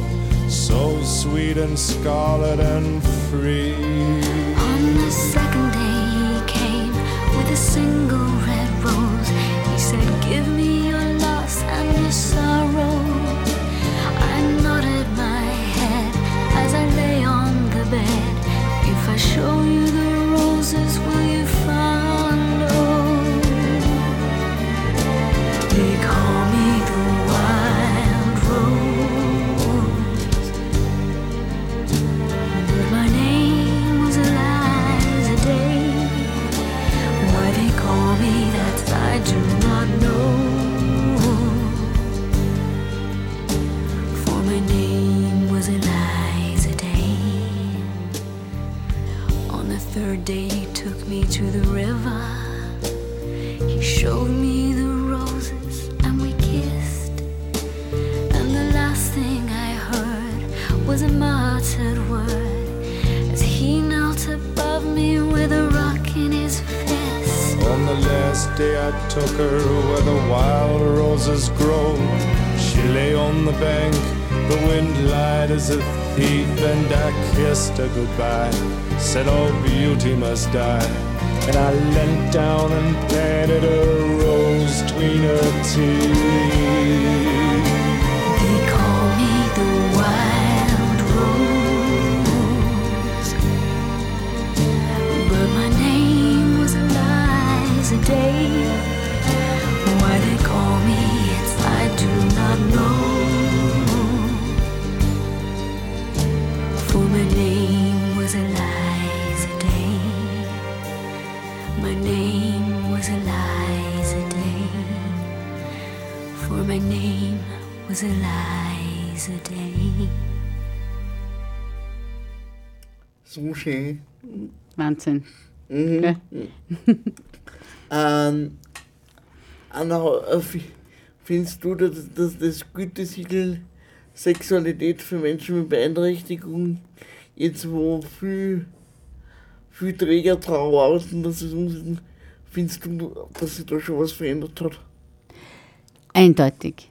So sweet and scarlet and free. On the second day he came with a single red rose. He said, Give me 终于 me to the river. He showed me the roses and we kissed. And the last thing I heard was a muttered word as he knelt above me with a rock in his fist. On the last day I took her where the wild roses grow. She lay on the bank, the wind lied as a thief, and I kissed her goodbye. Said all beauty must die. And I leant down and planted a rose between her teeth. They call me the wild rose. But my name was Eliza Day. Why they call me it, I do not know. For my name Day. So schön. Wahnsinn. Mhm. Gell? Ähm, Anna, äh, findest du, dass, dass das Gütesiegel Sexualität für Menschen mit Beeinträchtigung jetzt wo viel, viel Träger draußen, dass es umsetzen, findest du, dass sich da schon was verändert hat? Eindeutig.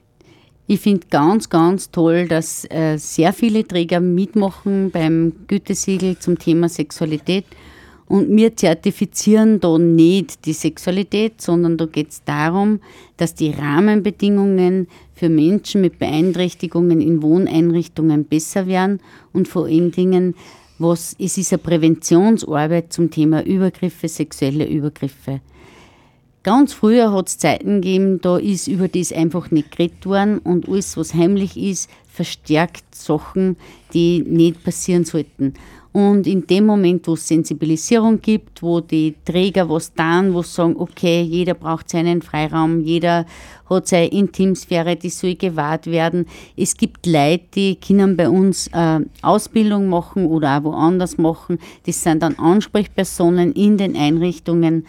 Ich finde ganz, ganz toll, dass äh, sehr viele Träger mitmachen beim Gütesiegel zum Thema Sexualität. Und wir zertifizieren da nicht die Sexualität, sondern da geht es darum, dass die Rahmenbedingungen für Menschen mit Beeinträchtigungen in Wohneinrichtungen besser werden und vor allen Dingen, was, es ist eine Präventionsarbeit zum Thema Übergriffe, sexuelle Übergriffe. Ganz früher hat es Zeiten gegeben, da ist über das einfach nicht geredet worden und alles, was heimlich ist, verstärkt Sachen, die nicht passieren sollten. Und in dem Moment, wo es Sensibilisierung gibt, wo die Träger was tun, wo sie sagen, okay, jeder braucht seinen Freiraum, jeder hat seine Intimsphäre, die soll gewahrt werden. Es gibt Leute, die können bei uns äh, Ausbildung machen oder auch woanders machen. Das sind dann Ansprechpersonen in den Einrichtungen.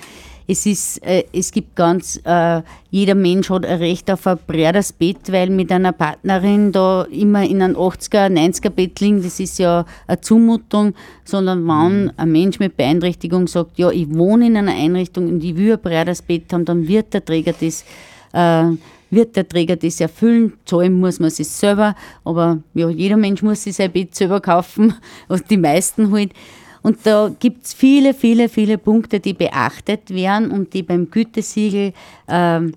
Es, ist, äh, es gibt ganz, äh, jeder Mensch hat ein Recht auf ein breiteres Bett, weil mit einer Partnerin da immer in einem 80er, 90er Bett liegen, das ist ja eine Zumutung, sondern wenn ein Mensch mit Beeinträchtigung sagt, ja, ich wohne in einer Einrichtung und ich will ein breiteres Bett haben, dann wird der Träger das, äh, wird der Träger das erfüllen. Zahlen muss man sich selber, aber ja, jeder Mensch muss sich sein Bett selber kaufen, also die meisten halt. Und da gibt es viele, viele, viele Punkte, die beachtet werden und die beim Gütesiegel, ähm,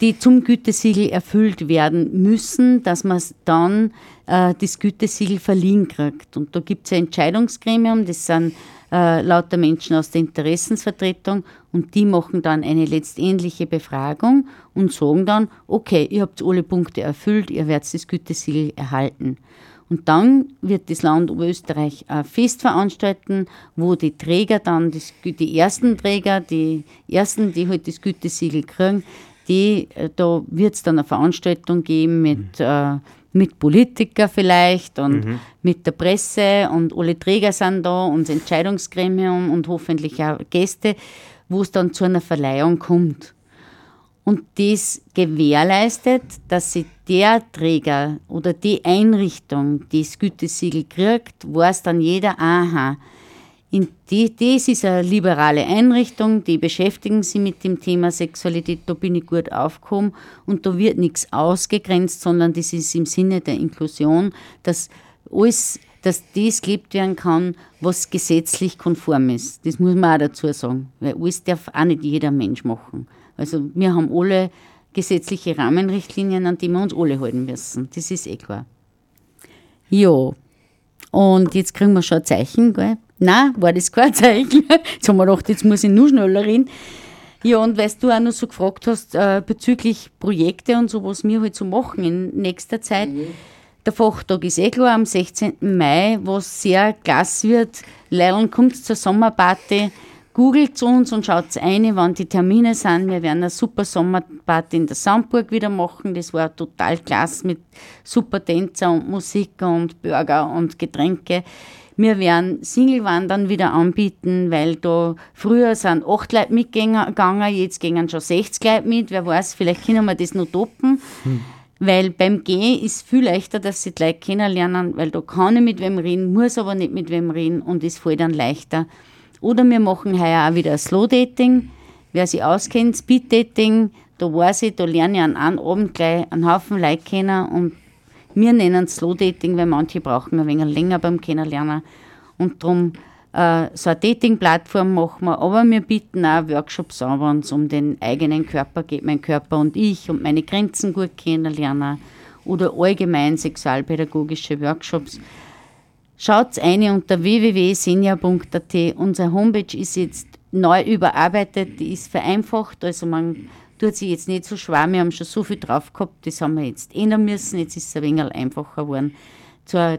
die zum Gütesiegel erfüllt werden müssen, dass man dann äh, das Gütesiegel verliehen kriegt. Und da gibt es ein Entscheidungsgremium, das sind äh, lauter Menschen aus der Interessensvertretung und die machen dann eine letztendliche Befragung und sagen dann, okay, ihr habt alle Punkte erfüllt, ihr werdet das Gütesiegel erhalten. Und dann wird das Land Oberösterreich ein Fest veranstalten, wo die Träger dann, das, die ersten Träger, die ersten, die halt das Gütesiegel kriegen, die, äh, da wird es dann eine Veranstaltung geben mit, äh, mit Politikern vielleicht und Mhm. mit der Presse und alle Träger sind da und das Entscheidungsgremium und hoffentlich auch Gäste, wo es dann zu einer Verleihung kommt. Und das gewährleistet, dass sich der Träger oder die Einrichtung, die das Gütesiegel kriegt, weiß dann jeder, aha, in die, das ist eine liberale Einrichtung, die beschäftigen sich mit dem Thema Sexualität, da bin ich gut aufgehoben und da wird nichts ausgegrenzt, sondern das ist im Sinne der Inklusion, dass alles, dass das gelebt werden kann, was gesetzlich konform ist. Das muss man auch dazu sagen, weil alles darf auch nicht jeder Mensch machen. Also wir haben alle gesetzliche Rahmenrichtlinien, an die wir uns alle halten müssen. Das ist eh klar. Ja, und jetzt kriegen wir schon ein Zeichen, gell? Nein, war das kein Zeichen. Jetzt haben wir gedacht, jetzt muss ich nur schneller reden. Ja, und weil du auch noch so gefragt hast, äh, bezüglich Projekte und so, was wir halt so machen in nächster Zeit. Der Fachtag ist eh klar am 16. Mai, was sehr klasse wird. Leider kommt zur Sommerparty. Googelt uns und schaut ein, wann die Termine sind. Wir werden eine super Sommerparty in der Sandburg wieder machen. Das war total klasse mit super Tänzer und Musik und Burger und Getränke. Wir werden Singlewandern wieder anbieten, weil da früher sind acht Leute mitgegangen, jetzt gehen schon 60 Leute mit. Wer weiß, vielleicht können wir das noch toppen. Weil beim Gehen ist viel leichter, dass sie die Leute kennenlernen, weil da kann ich mit wem reden, muss aber nicht mit wem reden und es fällt dann leichter. Oder wir machen heuer auch wieder Slow Dating. Wer sich auskennt, Speed Dating, da weiß ich, da lerne ich an einem Abend gleich einen Haufen Leute kennen und wir nennen es Slow Dating, weil manche brauchen ein wenig länger beim Kennenlernen. Und darum äh, so eine Dating-Plattform machen wir, aber wir bieten auch Workshops an, wenn es um den eigenen Körper geht, mein Körper und ich und meine Grenzen gut kennenlernen oder allgemein sexualpädagogische Workshops. Schaut ein unter www.senior.at. Unsere Homepage ist jetzt neu überarbeitet, die ist vereinfacht, also man tut sich jetzt nicht so schwer, wir haben schon so viel drauf gehabt, das haben wir jetzt ändern müssen, jetzt ist es ein wenig einfacher geworden,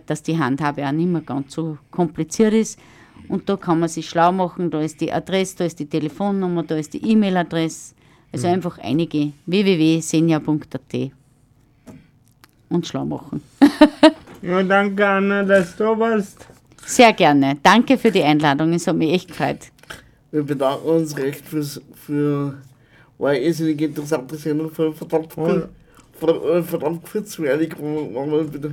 dass die Handhabe auch nicht mehr ganz so kompliziert ist. Und da kann man sich schlau machen, da ist die Adresse, da ist die Telefonnummer, da ist die E-Mail-Adresse, also Mhm. einfach einige. www.senior.at und schlau machen. Ja, danke Anna, dass du da warst. Sehr gerne. Danke für die Einladung, es hat mich echt gefreut. Wir bedanken uns recht fürs, für war eine irrsinnig interessante Sendung, für verdammt, für, äh, verdammt kurzweilig, wo wo man wieder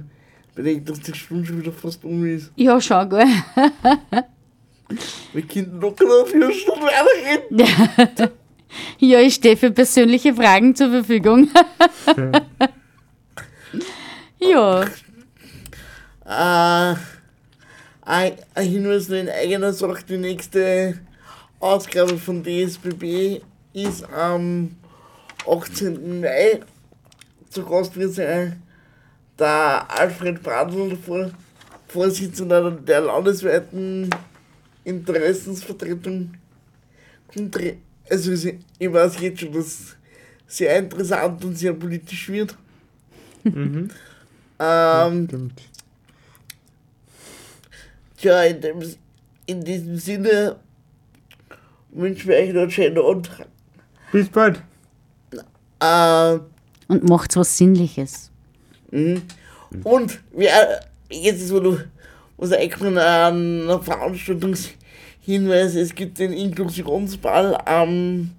bedenkt, dass die Stunde schon wieder fast um ist. Ja, schau, gell. Wir könnten locker noch vier Stunden weiterreden. Ja, ich stehe für persönliche Fragen zur Verfügung. ja, Äh, ein, Hinweis in eigener Sache, die nächste Ausgabe von DSBB ist am 18. Mai. Zu Gast wird sein der Alfred Vor Vorsitzender der landesweiten Interessensvertretung. Also ich ich weiß jetzt schon, dass es sehr interessant und sehr politisch wird. Mhm. Ähm, Stimmt. Tja, in, dem, in diesem Sinne wünschen wir euch noch einen schönen Abend. Bis bald. Äh, und macht's was Sinnliches. mhm. Und wer, jetzt ist, wo du was eingefallen an einer Veranstaltungshinweis, es gibt den Inklusionsball am,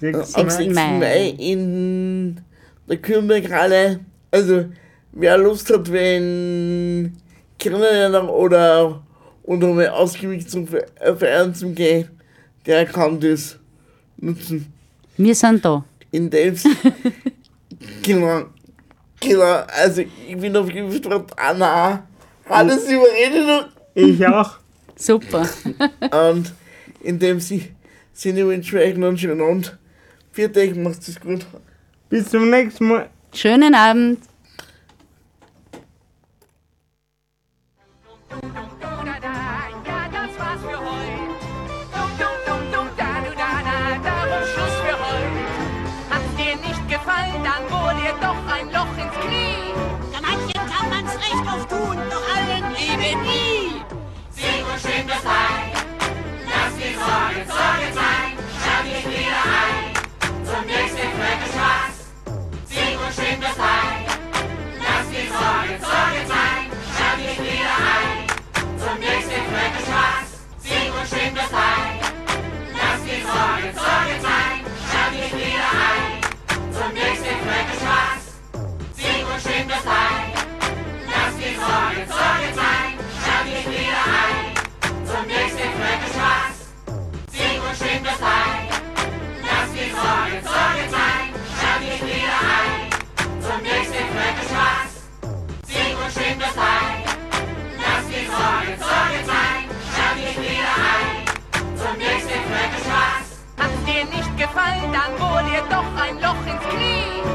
Sechs am Mai. 6. Mai. Mai in der Kürnberghalle. Also, wer Lust hat, wenn Kennenlernen oder, oder mal ausgiebig zum Ver- äh, Feiern zum Gehen, der kann das nutzen. Wir sind da. In dem Genau. Genau. Also, ich bin auf jeden Fall Anna. Alles überredet und Ich auch. Super. Und in dem Si- Sinne wünsche ich euch noch einen schönen Abend. Viert euch, macht es gut. Bis zum nächsten Mal. Schönen Abend. es sein. Die Sorge Sorge sein. Schalt dich wieder ein. Zum nächsten Fleck Spaß. Sing und sing das Lied. Lass die Sorge Sorge sein. Schalt dich wieder ein. Zum nächsten Fleck Spaß. Sing und sing das Lied. Lass die Sorge Sorge sein. Schalt dich wieder ein. Zum nächsten Fleck Spaß. Hat's dir nicht gefallen, dann hol dir doch ein Loch ins Knie.